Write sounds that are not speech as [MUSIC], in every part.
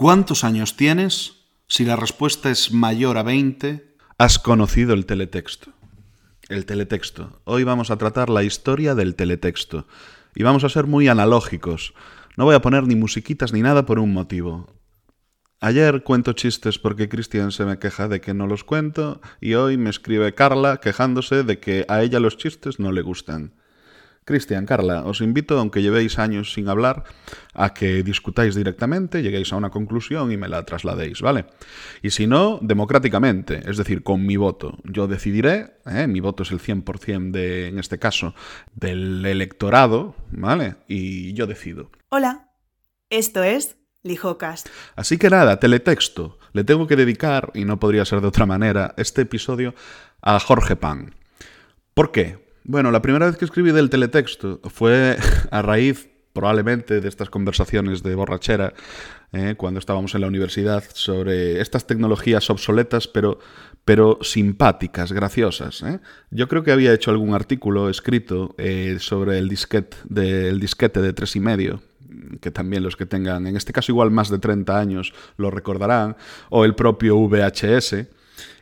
¿Cuántos años tienes? Si la respuesta es mayor a 20, has conocido el teletexto. El teletexto. Hoy vamos a tratar la historia del teletexto. Y vamos a ser muy analógicos. No voy a poner ni musiquitas ni nada por un motivo. Ayer cuento chistes porque Cristian se me queja de que no los cuento y hoy me escribe Carla quejándose de que a ella los chistes no le gustan. Cristian, Carla, os invito, aunque llevéis años sin hablar, a que discutáis directamente, lleguéis a una conclusión y me la trasladéis, ¿vale? Y si no, democráticamente, es decir, con mi voto. Yo decidiré, ¿eh? mi voto es el 100% de, en este caso, del electorado, ¿vale? Y yo decido. Hola, esto es Lijocast. Así que nada, teletexto. Le tengo que dedicar, y no podría ser de otra manera, este episodio a Jorge Pan. ¿Por qué? Bueno, la primera vez que escribí del teletexto fue [LAUGHS] a raíz probablemente de estas conversaciones de borrachera eh, cuando estábamos en la universidad sobre estas tecnologías obsoletas pero, pero simpáticas, graciosas. Eh. Yo creo que había hecho algún artículo escrito eh, sobre el disquete, de, disquete de tres y medio que también los que tengan, en este caso igual más de 30 años, lo recordarán, o el propio VHS,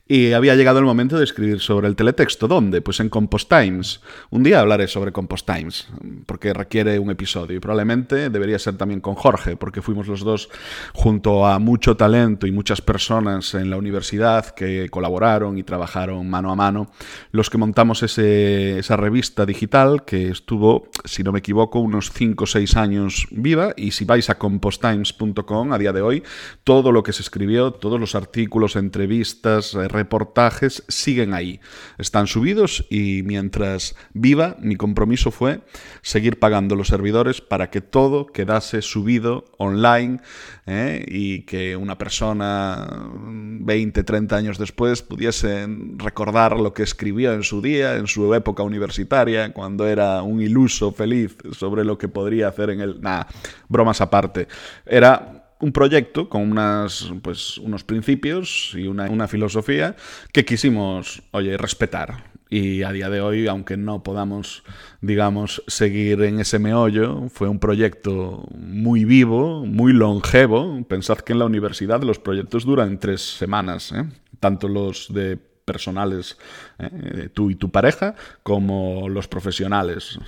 y había llegado el momento de escribir sobre el teletexto. ¿Dónde? Pues en Compost Times. Un día hablaré sobre Compost Times, porque requiere un episodio. Y probablemente debería ser también con Jorge, porque fuimos los dos junto a mucho talento y muchas personas en la universidad que colaboraron y trabajaron mano a mano, los que montamos ese, esa revista digital que estuvo, si no me equivoco, unos 5 o 6 años viva. Y si vais a composttimes.com a día de hoy, todo lo que se escribió, todos los artículos, entrevistas, reportajes siguen ahí. Están subidos y mientras viva, mi compromiso fue seguir pagando los servidores para que todo quedase subido online ¿eh? y que una persona 20, 30 años después pudiese recordar lo que escribió en su día, en su época universitaria, cuando era un iluso feliz sobre lo que podría hacer en el... Nah, bromas aparte. Era un proyecto con unas, pues, unos principios y una, una filosofía que quisimos, oye, respetar. Y a día de hoy, aunque no podamos, digamos, seguir en ese meollo, fue un proyecto muy vivo, muy longevo. Pensad que en la universidad los proyectos duran tres semanas, ¿eh? tanto los de personales, ¿eh? tú y tu pareja, como los profesionales.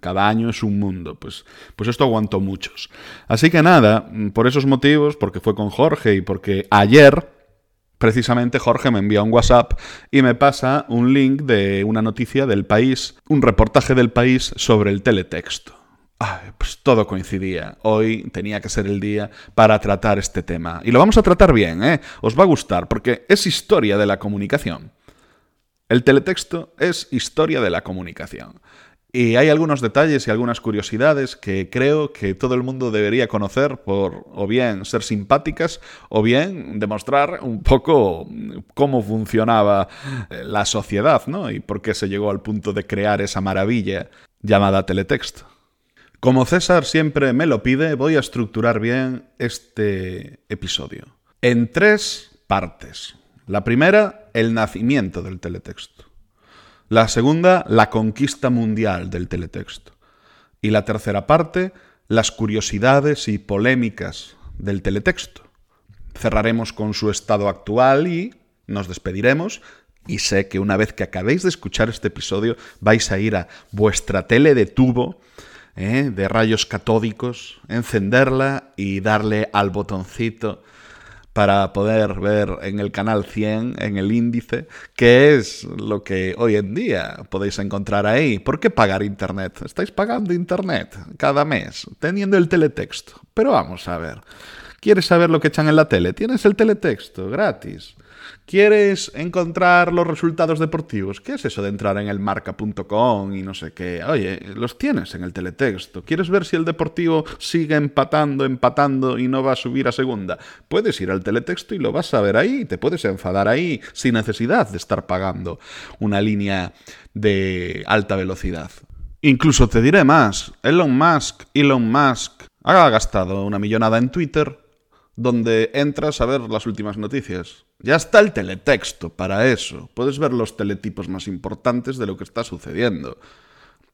Cada año es un mundo. Pues, pues esto aguantó muchos. Así que nada, por esos motivos, porque fue con Jorge y porque ayer, precisamente Jorge me envía un WhatsApp y me pasa un link de una noticia del país, un reportaje del país sobre el teletexto. Pues todo coincidía. Hoy tenía que ser el día para tratar este tema. Y lo vamos a tratar bien, ¿eh? Os va a gustar, porque es historia de la comunicación. El teletexto es historia de la comunicación. Y hay algunos detalles y algunas curiosidades que creo que todo el mundo debería conocer por o bien ser simpáticas o bien demostrar un poco cómo funcionaba eh, la sociedad, ¿no? Y por qué se llegó al punto de crear esa maravilla llamada teletexto. Como César siempre me lo pide, voy a estructurar bien este episodio en tres partes. La primera, el nacimiento del teletexto. La segunda, la conquista mundial del teletexto. Y la tercera parte, las curiosidades y polémicas del teletexto. Cerraremos con su estado actual y nos despediremos. Y sé que una vez que acabéis de escuchar este episodio vais a ir a vuestra tele de tubo ¿eh? de rayos catódicos, encenderla y darle al botoncito para poder ver en el canal 100, en el índice, qué es lo que hoy en día podéis encontrar ahí. ¿Por qué pagar Internet? Estáis pagando Internet cada mes, teniendo el teletexto. Pero vamos a ver. ¿Quieres saber lo que echan en la tele? Tienes el teletexto gratis. ¿Quieres encontrar los resultados deportivos? ¿Qué es eso de entrar en el marca.com y no sé qué? Oye, los tienes en el teletexto. ¿Quieres ver si el deportivo sigue empatando, empatando y no va a subir a segunda? Puedes ir al teletexto y lo vas a ver ahí, te puedes enfadar ahí sin necesidad de estar pagando una línea de alta velocidad. Incluso te diré más, Elon Musk, Elon Musk ha gastado una millonada en Twitter donde entras a ver las últimas noticias. Ya está el teletexto para eso. Puedes ver los teletipos más importantes de lo que está sucediendo.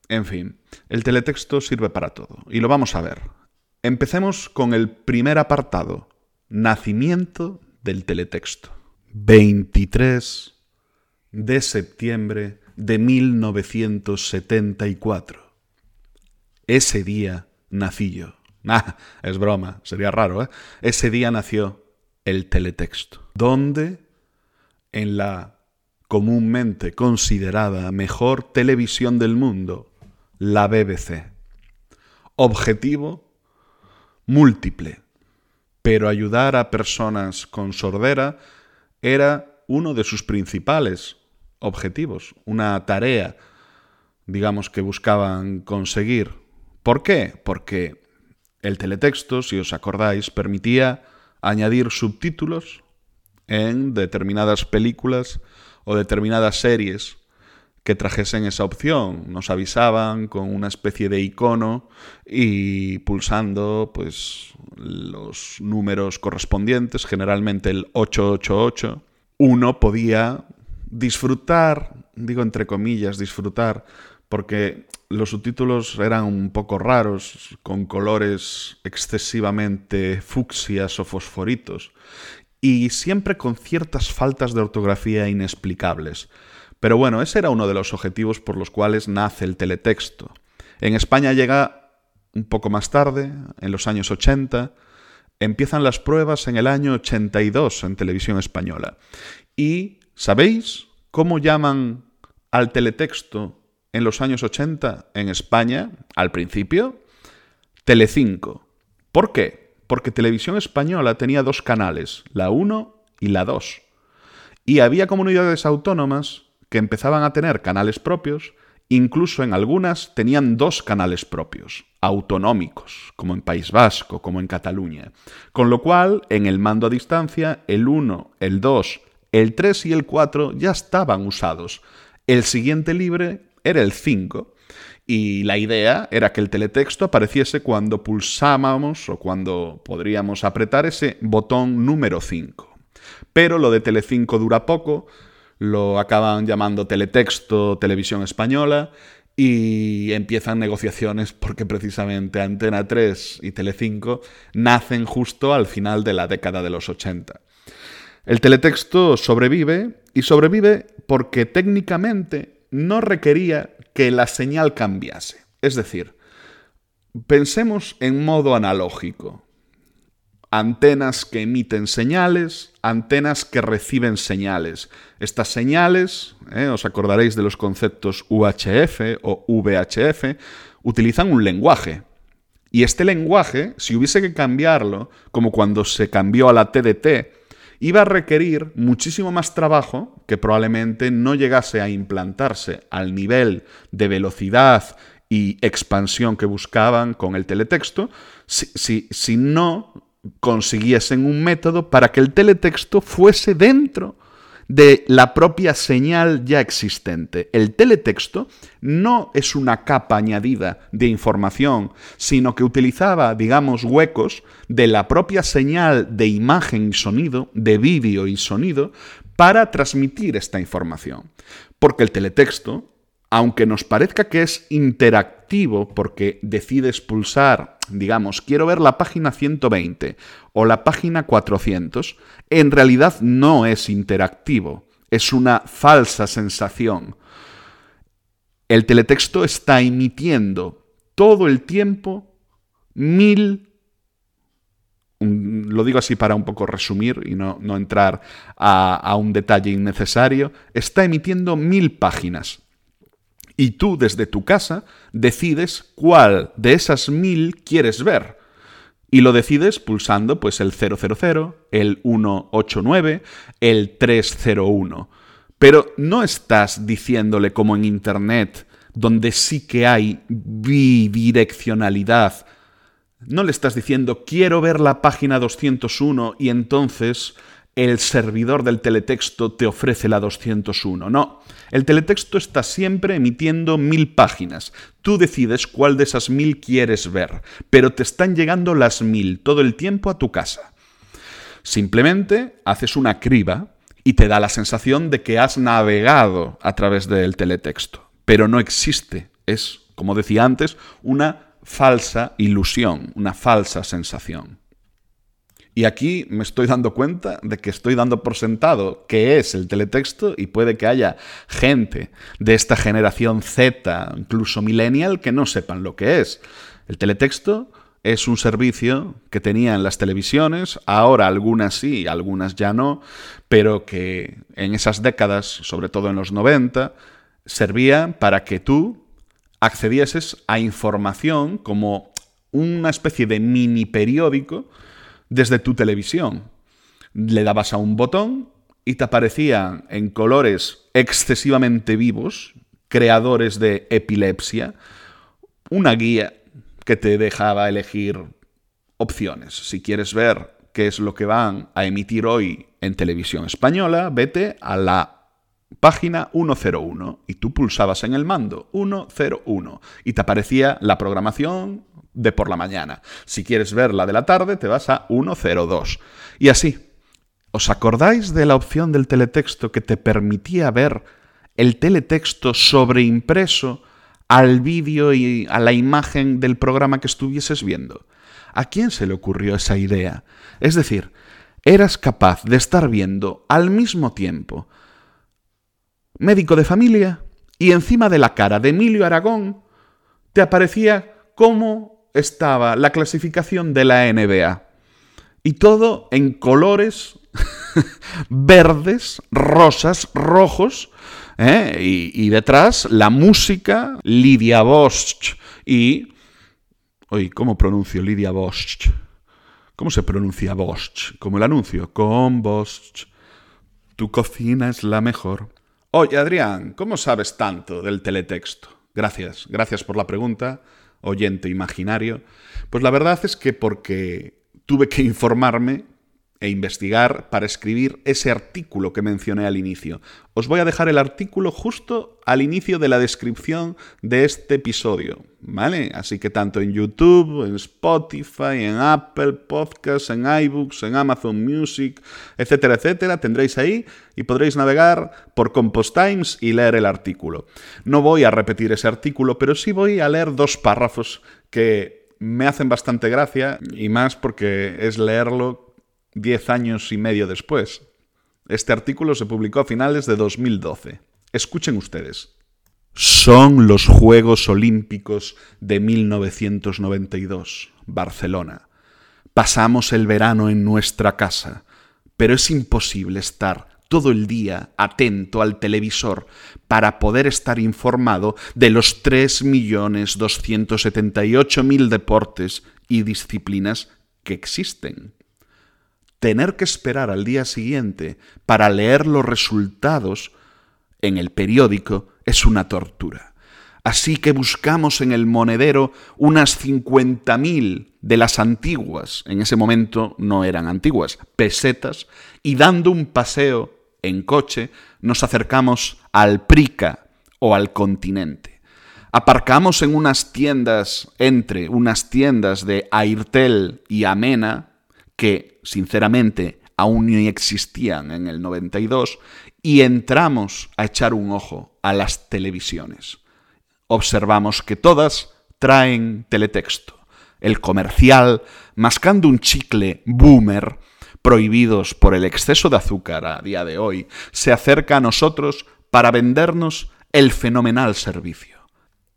En fin, el teletexto sirve para todo, y lo vamos a ver. Empecemos con el primer apartado, Nacimiento del teletexto. 23 de septiembre de 1974. Ese día nací yo. [LAUGHS] Ah, es broma, sería raro, ¿eh? Ese día nació el teletexto. ¿Dónde? En la comúnmente considerada mejor televisión del mundo, la BBC. Objetivo múltiple, pero ayudar a personas con sordera era uno de sus principales objetivos, una tarea, digamos, que buscaban conseguir. ¿Por qué? Porque el teletexto, si os acordáis, permitía añadir subtítulos en determinadas películas o determinadas series que trajesen esa opción. Nos avisaban con una especie de icono y pulsando pues los números correspondientes, generalmente el 888, uno podía disfrutar, digo entre comillas, disfrutar, porque los subtítulos eran un poco raros, con colores excesivamente fucsias o fosforitos, y siempre con ciertas faltas de ortografía inexplicables. Pero bueno, ese era uno de los objetivos por los cuales nace el teletexto. En España llega un poco más tarde, en los años 80, empiezan las pruebas en el año 82 en televisión española. ¿Y sabéis cómo llaman al teletexto en los años 80 en España, al principio? Telecinco. ¿Por qué? Porque Televisión Española tenía dos canales, la 1 y la 2. Y había comunidades autónomas que empezaban a tener canales propios, incluso en algunas tenían dos canales propios, autonómicos, como en País Vasco, como en Cataluña. Con lo cual, en el mando a distancia, el 1, el 2, el 3 y el 4 ya estaban usados. El siguiente libre era el 5. Y la idea era que el teletexto apareciese cuando pulsábamos o cuando podríamos apretar ese botón número 5. Pero lo de Telecinco dura poco, lo acaban llamando Teletexto Televisión Española y empiezan negociaciones porque precisamente Antena 3 y Telecinco nacen justo al final de la década de los 80. El teletexto sobrevive y sobrevive porque técnicamente no requería que la señal cambiase. Es decir, pensemos en modo analógico antenas que emiten señales, antenas que reciben señales. Estas señales, eh, os acordaréis de los conceptos UHF o VHF, utilizan un lenguaje. Y este lenguaje, si hubiese que cambiarlo, como cuando se cambió a la TDT, iba a requerir muchísimo más trabajo que probablemente no llegase a implantarse al nivel de velocidad y expansión que buscaban con el teletexto, si, si no consiguiesen un método para que el teletexto fuese dentro de la propia señal ya existente. El teletexto no es una capa añadida de información, sino que utilizaba, digamos, huecos de la propia señal de imagen y sonido, de vídeo y sonido, para transmitir esta información. Porque el teletexto, aunque nos parezca que es interactivo porque decides pulsar digamos, quiero ver la página 120 o la página 400, en realidad no es interactivo, es una falsa sensación. El teletexto está emitiendo todo el tiempo mil, lo digo así para un poco resumir y no, entrar a, a un detalle innecesario, está emitiendo mil páginas y tú desde tu casa decides cuál de esas mil quieres ver. Y lo decides pulsando pues el 000, el 189, el 301. Pero no estás diciéndole como en Internet, donde sí que hay bidireccionalidad. No le estás diciendo quiero ver la página 201 y entonces el servidor del teletexto te ofrece la 201. No, el teletexto está siempre emitiendo mil páginas. Tú decides cuál de esas mil quieres ver, pero te están llegando las mil todo el tiempo a tu casa. Simplemente haces una criba y te da la sensación de que has navegado a través del teletexto. Pero no existe. Es, como decía antes, una falsa ilusión, una falsa sensación. Y aquí me estoy dando cuenta de que estoy dando por sentado qué es el teletexto y puede que haya gente de esta generación Z, incluso millennial, que no sepan lo que es. El teletexto es un servicio que tenían las televisiones, ahora algunas sí, algunas ya no, pero que en esas décadas, sobre todo en los 90, servía para que tú accedieses a información como una especie de mini periódico desde tu televisión. Le dabas a un botón y te aparecían en colores excesivamente vivos, creadores de epilepsia, una guía que te dejaba elegir opciones. Si quieres ver qué es lo que van a emitir hoy en televisión española, vete a la página 101 y tú pulsabas en el mando 101 y te aparecía la programación de por la mañana. Si quieres ver la de la tarde, te vas a 102. Y así. ¿Os acordáis de la opción del teletexto que te permitía ver el teletexto sobreimpreso al vídeo y a la imagen del programa que estuvieses viendo? ¿A quién se le ocurrió esa idea? Es decir, eras capaz de estar viendo al mismo tiempo médico de familia y encima de la cara de Emilio Aragón te aparecía cómo estaba la clasificación de la NBA. Y todo en colores [LAUGHS] verdes, rosas, rojos. ¿eh? Y, detrás la música, Lidia Bosch. Y... Oye, ¿cómo pronuncio Lidia Bosch? ¿Cómo se pronuncia Bosch? Como el anuncio. Con Bosch. Tu cocina es la mejor. Oye, Adrián, ¿cómo sabes tanto del teletexto? Gracias, gracias por la pregunta oyente imaginario? Pues la verdad es que porque tuve que informarme e investigar para escribir ese artículo que mencioné al inicio. Os voy a dejar el artículo justo al inicio de la descripción de este episodio, ¿vale? Así que tanto en YouTube, en Spotify, en Apple Podcasts, en iBooks, en Amazon Music, etcétera, etcétera, tendréis ahí y podréis navegar por Compost Times y leer el artículo. No voy a repetir ese artículo, pero sí voy a leer dos párrafos que me hacen bastante gracia y más porque es leerlo diez años y medio después. Este artículo se publicó a finales de 2012. Escuchen ustedes. Son los Juegos Olímpicos de 1992, Barcelona. Pasamos el verano en nuestra casa, pero es imposible estar todo el día atento al televisor para poder estar informado de los 3.278.000 deportes y disciplinas que existen tener que esperar al día siguiente para leer los resultados en el periódico es una tortura. Así que buscamos en el monedero unas 50.000 de las antiguas, en ese momento no eran antiguas, pesetas, y dando un paseo en coche nos acercamos al Prica o al continente. Aparcamos en unas tiendas, entre unas tiendas de Airtel y Amena, que sinceramente aún ni existían en el 92, y entramos a echar un ojo a las televisiones. Observamos que todas traen teletexto. El comercial, mascando un chicle boomer, prohibidos por el exceso de azúcar a día de hoy, se acerca a nosotros para vendernos el fenomenal servicio.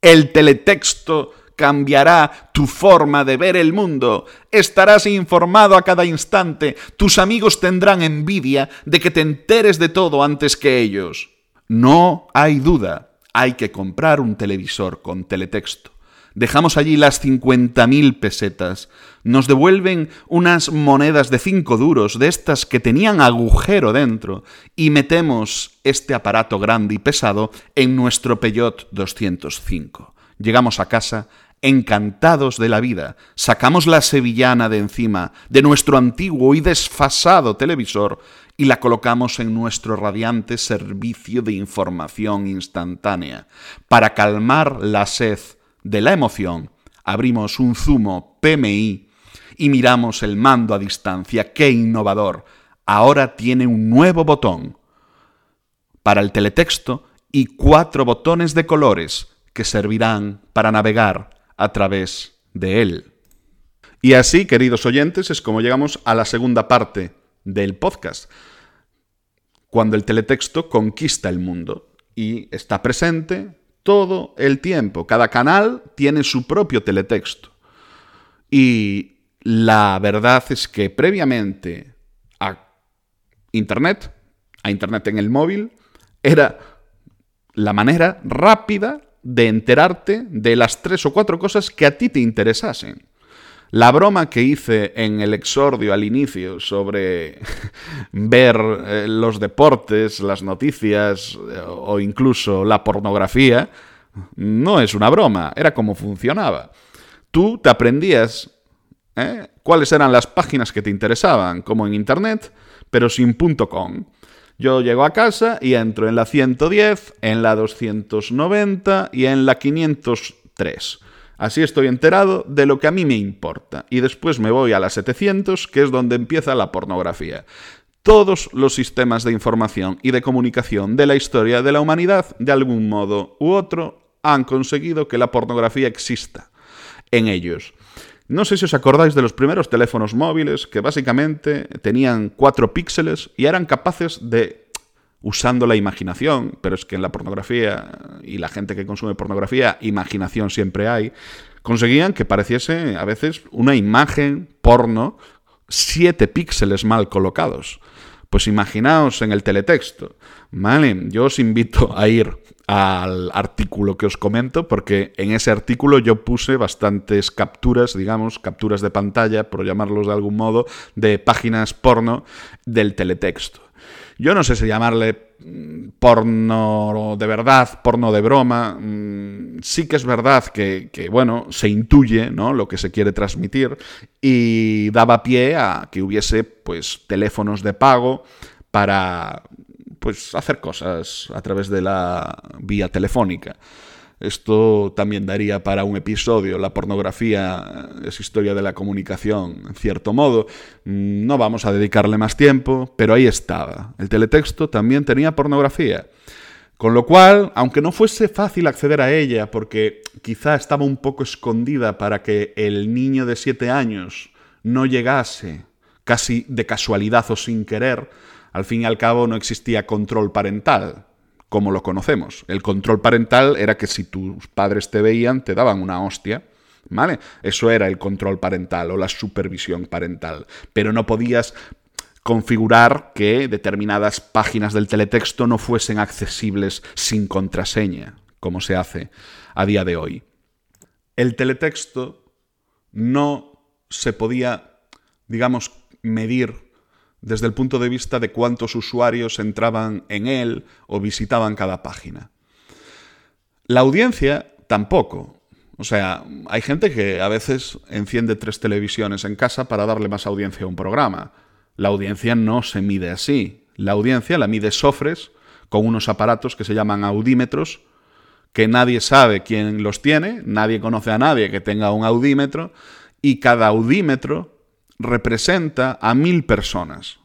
El teletexto cambiará tu forma de ver el mundo. Estarás informado a cada instante. Tus amigos tendrán envidia de que te enteres de todo antes que ellos. No hay duda, hay que comprar un televisor con teletexto. Dejamos allí las 50.000 pesetas. Nos devuelven unas monedas de 5 duros, de estas que tenían agujero dentro, y metemos este aparato grande y pesado en nuestro Peugeot 205. Llegamos a casa encantados de la vida, sacamos la sevillana de encima de nuestro antiguo y desfasado televisor y la colocamos en nuestro radiante servicio de información instantánea. Para calmar la sed de la emoción, abrimos un zumo PMI y miramos el mando a distancia. ¡Qué innovador! Ahora tiene un nuevo botón para el teletexto y cuatro botones de colores que servirán para navegar a través de él. Y así, queridos oyentes, es como llegamos a la segunda parte del podcast, cuando el teletexto conquista el mundo y está presente todo el tiempo. Cada canal tiene su propio teletexto. Y la verdad es que previamente a Internet, a Internet en el móvil, era la manera rápida de enterarte de las tres o cuatro cosas que a ti te interesasen. La broma que hice en el exordio al inicio sobre [LAUGHS] ver eh, los deportes, las noticias eh, o incluso la pornografía, no es una broma, era como funcionaba. Tú te aprendías ¿eh? cuáles eran las páginas que te interesaban, como en Internet, pero sin .com. Yo llego a casa y entro en la 110, en la 290 y en la 503. Así estoy enterado de lo que a mí me importa. Y después me voy a la 700, que es donde empieza la pornografía. Todos los sistemas de información y de comunicación de la historia de la humanidad, de algún modo u otro, han conseguido que la pornografía exista en ellos. No sé si os acordáis de los primeros teléfonos móviles que básicamente tenían cuatro píxeles y eran capaces de usando la imaginación, pero es que en la pornografía y la gente que consume pornografía, imaginación siempre hay, conseguían que pareciese a veces una imagen porno siete píxeles mal colocados. Pues imaginaos en el teletexto, ¿vale? Yo os invito a ir al artículo que os comento, porque en ese artículo yo puse bastantes capturas, digamos, capturas de pantalla, por llamarlos de algún modo, de páginas porno del teletexto. Yo no sé si llamarle mm, porno de verdad, porno de broma. Mm, sí que es verdad que, bueno, se intuye ¿no? lo que se quiere transmitir y daba pie a que hubiese pues teléfonos de pago para pues hacer cosas a través de la vía telefónica. Esto también daría para un episodio. La pornografía es historia de la comunicación, en cierto modo. No vamos a dedicarle más tiempo, pero ahí estaba. El teletexto también tenía pornografía. Con lo cual, aunque no fuese fácil acceder a ella, porque quizá estaba un poco escondida para que el niño de siete años no llegase casi de casualidad o sin querer, al fin y al cabo no existía control parental como lo conocemos. El control parental era que si tus padres te veían, te daban una hostia. ¿Vale? Eso era el control parental o la supervisión parental. Pero no podías configurar que determinadas páginas del teletexto no fuesen accesibles sin contraseña, como se hace a día de hoy. El teletexto no se podía, digamos, medir desde el punto de vista de cuántos usuarios entraban en él o visitaban cada página. La audiencia tampoco. O sea, hay gente que a veces enciende tres televisiones en casa para darle más audiencia a un programa. La audiencia no se mide así. La audiencia la mide Sofres con unos aparatos que se llaman audímetros, que nadie sabe quién los tiene, nadie conoce a nadie que tenga un audímetro, y cada audímetro representa a mil personas.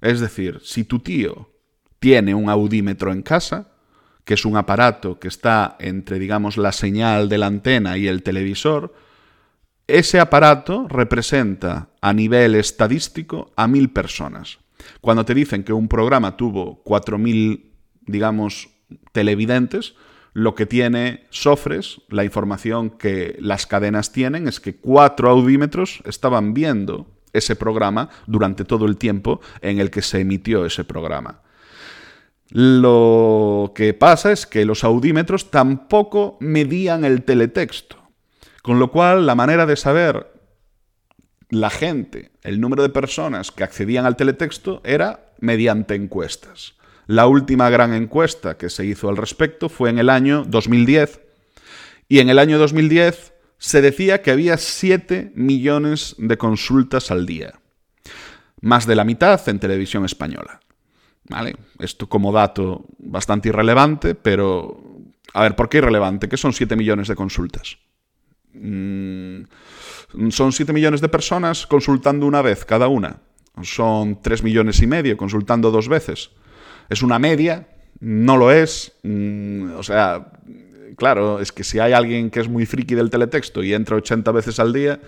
Es decir, si tu tío tiene un audímetro en casa, que es un aparato que está entre, digamos, la señal de la antena y el televisor, ese aparato representa a nivel estadístico a mil personas. Cuando te dicen que un programa tuvo cuatro mil, digamos, televidentes, lo que tiene Sofres, la información que las cadenas tienen, es que cuatro audímetros estaban viendo ese programa durante todo el tiempo en el que se emitió ese programa. Lo que pasa es que los audímetros tampoco medían el teletexto, con lo cual la manera de saber la gente, el número de personas que accedían al teletexto era mediante encuestas. La última gran encuesta que se hizo al respecto fue en el año 2010. Y en el año 2010 se decía que había 7 millones de consultas al día. Más de la mitad en televisión española. ¿Vale? Esto como dato bastante irrelevante, pero... A ver, ¿por qué irrelevante? ¿Qué son 7 millones de consultas? Mm, son 7 millones de personas consultando una vez cada una. Son 3 millones y medio consultando dos veces es una media, no lo es. Mm, o sea, claro, es que si hay alguien que es muy friki del teletexto y entra 80 veces al día,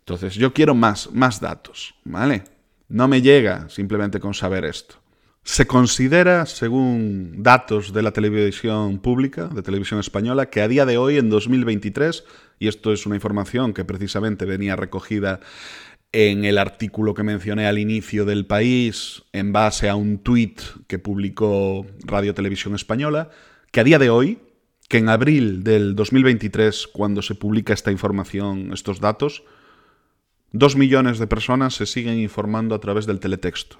Entonces, yo quiero más, más datos, ¿vale? No me llega simplemente con saber esto. Se considera, según datos de la televisión pública, de televisión española, que a día de hoy, en 2023, y esto es una información que precisamente venía recogida en el artículo que mencioné al inicio del país, en base a un tuit que publicó Radio Televisión Española, que a día de hoy, que en abril del 2023, cuando se publica esta información, estos datos, dos millones de personas se siguen informando a través del teletexto.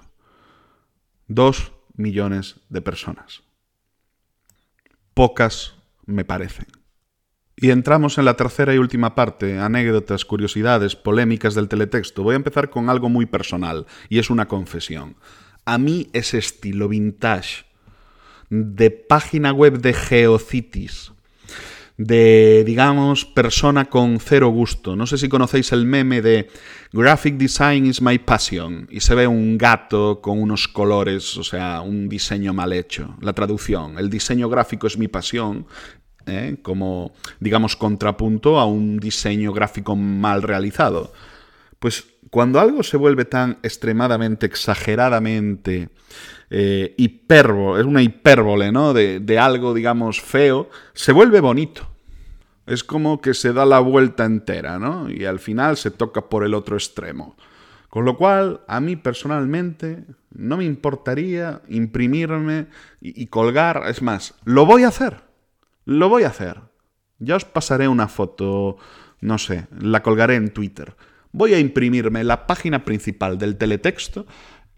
Dos millones de personas. Pocas me parecen. Y entramos en la tercera y última parte, anécdotas, curiosidades, polémicas del teletexto. Voy a empezar con algo muy personal, y es una confesión. A mí ese estilo vintage de página web de Geocities, de, digamos, persona con cero gusto. No sé si conocéis el meme de Graphic Design is my passion y se ve un gato con unos colores, o sea, un diseño mal hecho. La traducción, el diseño gráfico es mi pasión, ¿eh? como, digamos, contrapunto a un diseño gráfico mal realizado. Pues cuando algo se vuelve tan extremadamente, exageradamente eh, es una hipérbole, ¿no? De, de algo, digamos, feo, se vuelve bonito. Es como que se da la vuelta entera, ¿no? Y al final se toca por el otro extremo. Con lo cual, a mí personalmente no me importaría imprimirme y, y, colgar, es más, lo voy a hacer, lo voy a hacer. Ya os pasaré una foto, no sé, la colgaré en Twitter. Voy a imprimirme la página principal del teletexto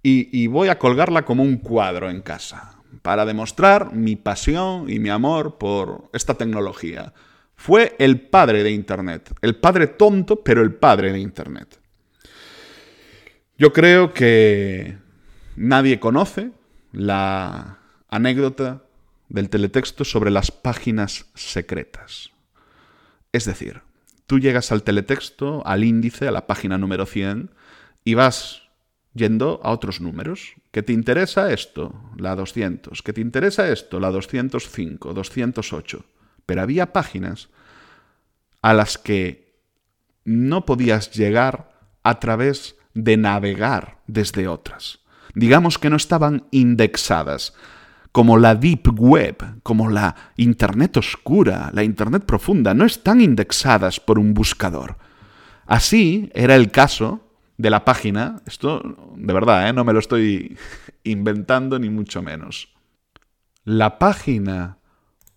y, voy a colgarla como un cuadro en casa, para demostrar mi pasión y mi amor por esta tecnología. Fue el padre de Internet, el padre tonto, pero el padre de Internet. Yo creo que nadie conoce la anécdota del teletexto sobre las páginas secretas. Es decir, tú llegas al teletexto, al índice, a la página número 100, y vas yendo a otros números. ¿Que te interesa esto? La 200. ¿Que te interesa esto? La 205, 208. Pero había páginas a las que no podías llegar a través de navegar desde otras. Digamos que no estaban indexadas, como la Deep Web, como la Internet oscura, la Internet profunda, no están indexadas por un buscador. Así era el caso de la página, esto de verdad, ¿eh? no me lo estoy [LAUGHS] inventando ni mucho menos. La página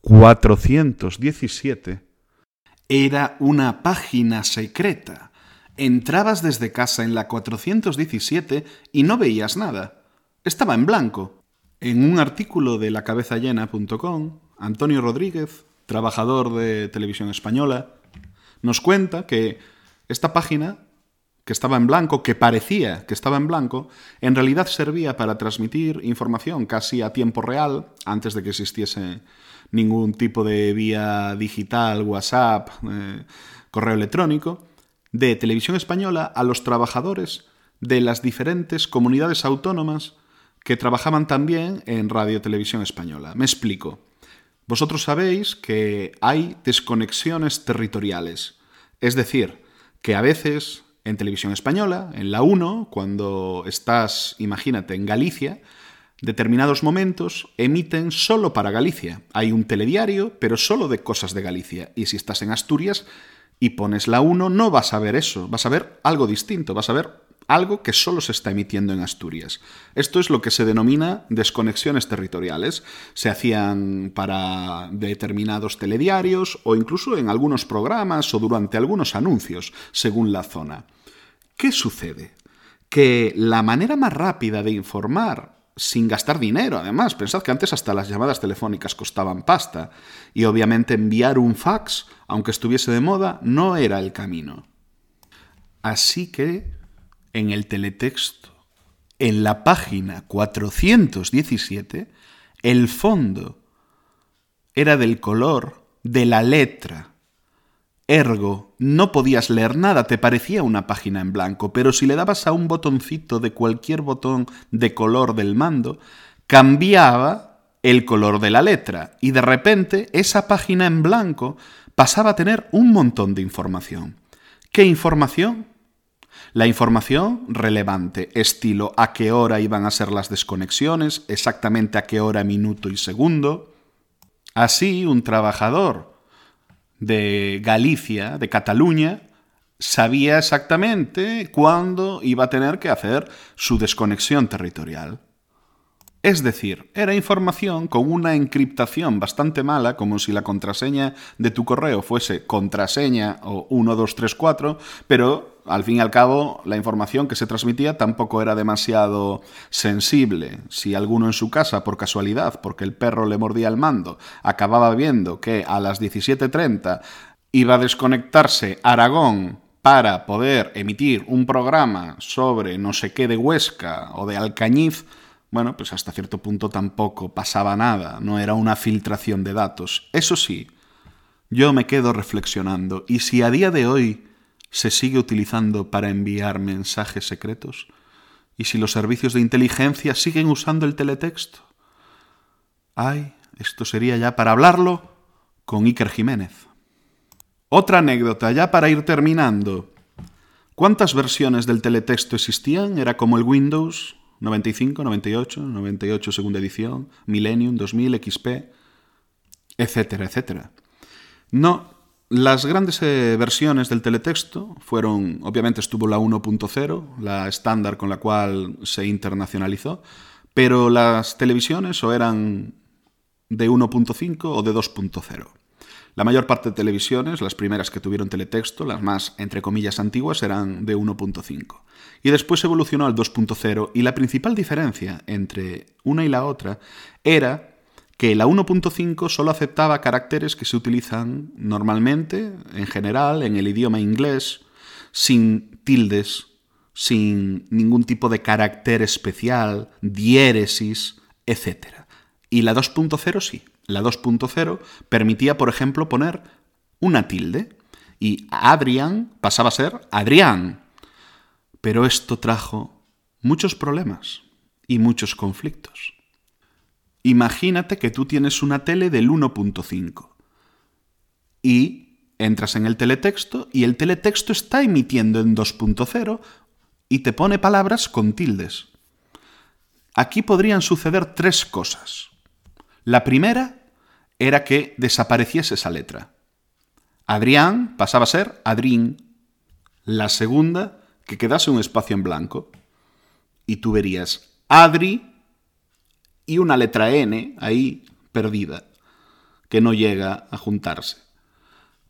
417 era una página secreta. Entrabas desde casa en la 417 y no veías nada. Estaba en blanco. En un artículo de lacabezallena.com, Antonio Rodríguez, trabajador de televisión española, nos cuenta que esta página que estaba en blanco, que parecía que estaba en blanco, en realidad servía para transmitir información casi a tiempo real, antes de que existiese ningún tipo de vía digital, WhatsApp, eh, correo electrónico, de televisión española a los trabajadores de las diferentes comunidades autónomas que trabajaban también en Radio Televisión Española. Me explico. Vosotros sabéis que hay desconexiones territoriales, es decir, que a veces en televisión española, en la 1, cuando estás, imagínate, en Galicia, determinados momentos emiten solo para Galicia. Hay un telediario, pero solo de cosas de Galicia. Y si estás en Asturias y pones la 1, no vas a ver eso, vas a ver algo distinto, vas a ver algo que solo se está emitiendo en Asturias. Esto es lo que se denomina desconexiones territoriales. Se hacían para determinados telediarios o incluso en algunos programas o durante algunos anuncios, según la zona. ¿Qué sucede? Que la manera más rápida de informar sin gastar dinero, además, pensad que antes hasta las llamadas telefónicas costaban pasta, y obviamente enviar un fax, aunque estuviese de moda, no era el camino. Así que, en el teletexto, en la página 417, el fondo era del color de la letra Ergo, no podías leer nada, te parecía una página en blanco, pero si le dabas a un botoncito de cualquier botón de color del mando, cambiaba el color de la letra y de repente esa página en blanco pasaba a tener un montón de información. ¿Qué información? La información relevante, estilo a qué hora iban a ser las desconexiones, exactamente a qué hora, minuto y segundo. Así, un trabajador de Galicia, de Cataluña, sabía exactamente cuándo iba a tener que hacer su desconexión territorial. Es decir, era información con una encriptación bastante mala, como si la contraseña de tu correo fuese contraseña o 1234, pero al fin y al cabo la información que se transmitía tampoco era demasiado sensible. Si alguno en su casa, por casualidad, porque el perro le mordía el mando, acababa viendo que a las 17.30 iba a desconectarse Aragón para poder emitir un programa sobre no sé qué de Huesca o de Alcañiz, bueno, pues hasta cierto punto tampoco pasaba nada, no era una filtración de datos. Eso sí, yo me quedo reflexionando, ¿y si a día de hoy se sigue utilizando para enviar mensajes secretos? ¿Y si los servicios de inteligencia siguen usando el teletexto? Ay, esto sería ya para hablarlo con Iker Jiménez. Otra anécdota, ya para ir terminando. ¿Cuántas versiones del teletexto existían? Era como el Windows, 95, 98, 98 segunda edición, Millennium, 2000, XP, etcétera, etcétera. No, las grandes eh, versiones del teletexto fueron, obviamente estuvo la 1.0, la estándar con la cual se internacionalizó, pero las televisiones o eran de 1.5 o de 2.0. La mayor parte de televisiones, las primeras que tuvieron teletexto, las más, entre comillas, antiguas, eran de 1.5. Y después evolucionó al 2.0 y la principal diferencia entre una y la otra era que la 1.5 solo aceptaba caracteres que se utilizan normalmente, en general, en el idioma inglés, sin tildes, sin ningún tipo de carácter especial, diéresis, etc. Y la 2.0 sí. La 2.0 permitía, por ejemplo, poner una tilde y Adrián pasaba a ser Adrián. Pero esto trajo muchos problemas y muchos conflictos. Imagínate que tú tienes una tele del 1.5 y entras en el teletexto y el teletexto está emitiendo en 2.0 y te pone palabras con tildes. Aquí podrían suceder tres cosas. La primera era que desapareciese esa letra. Adrián pasaba a ser Adrín. La segunda, que quedase un espacio en blanco. Y tú verías Adri y una letra N ahí perdida, que no llega a juntarse.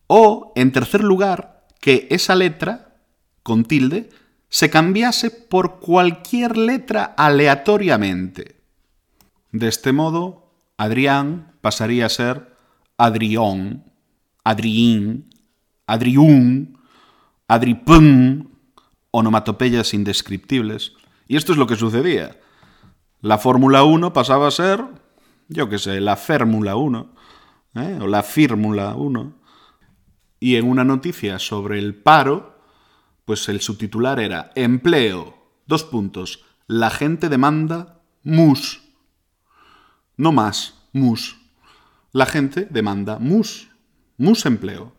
O, en tercer lugar, que esa letra, con tilde, se cambiase por cualquier letra aleatoriamente. De este modo, Adrián pasaría a ser Adrión, Adriín, Adriún, Adripún, onomatopeyas indescriptibles. Y esto es lo que sucedía. La Fórmula 1 pasaba a ser, yo qué sé, la Férmula 1, ¿eh? o la Fírmula 1. Y en una noticia sobre el paro, pues el subtitular era Empleo, dos puntos, la gente demanda mus. No más, mus. La gente demanda mus, mus empleo.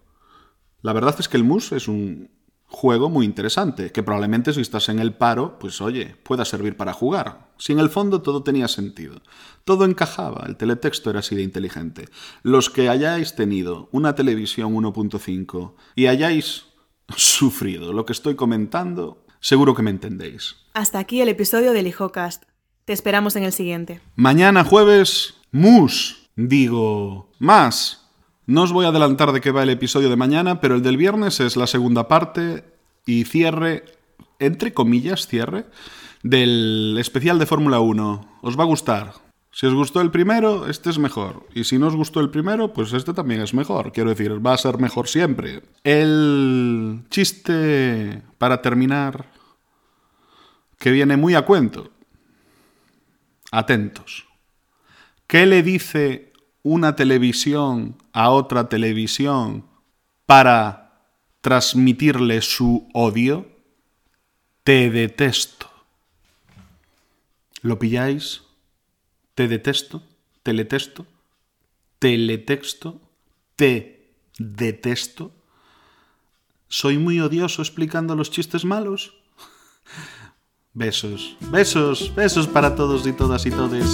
La verdad es que el mus es un juego muy interesante, que probablemente si estás en el paro, pues oye, pueda servir para jugar. Si en el fondo todo tenía sentido, todo encajaba, el teletexto era así de inteligente. Los que hayáis tenido una televisión 1.5 y hayáis [LAUGHS] sufrido lo que estoy comentando, seguro que me entendéis. Hasta aquí el episodio del Hijocast. Te esperamos en el siguiente. Mañana jueves, mus. Digo, más. No os voy a adelantar de qué va el episodio de mañana, pero el del viernes es la segunda parte y cierre, entre comillas, cierre, del especial de Fórmula 1. Os va a gustar. Si os gustó el primero, este es mejor. Y si no os gustó el primero, pues este también es mejor. Quiero decir, va a ser mejor siempre. El chiste para terminar, que viene muy a cuento atentos. ¿Qué le dice una televisión a otra televisión para transmitirle su odio? Te detesto. ¿Lo pilláis? Te detesto, teletesto, teletexto, te detesto. ¿Soy muy odioso explicando los chistes malos? Besos, besos, besos para todos y todas y todes.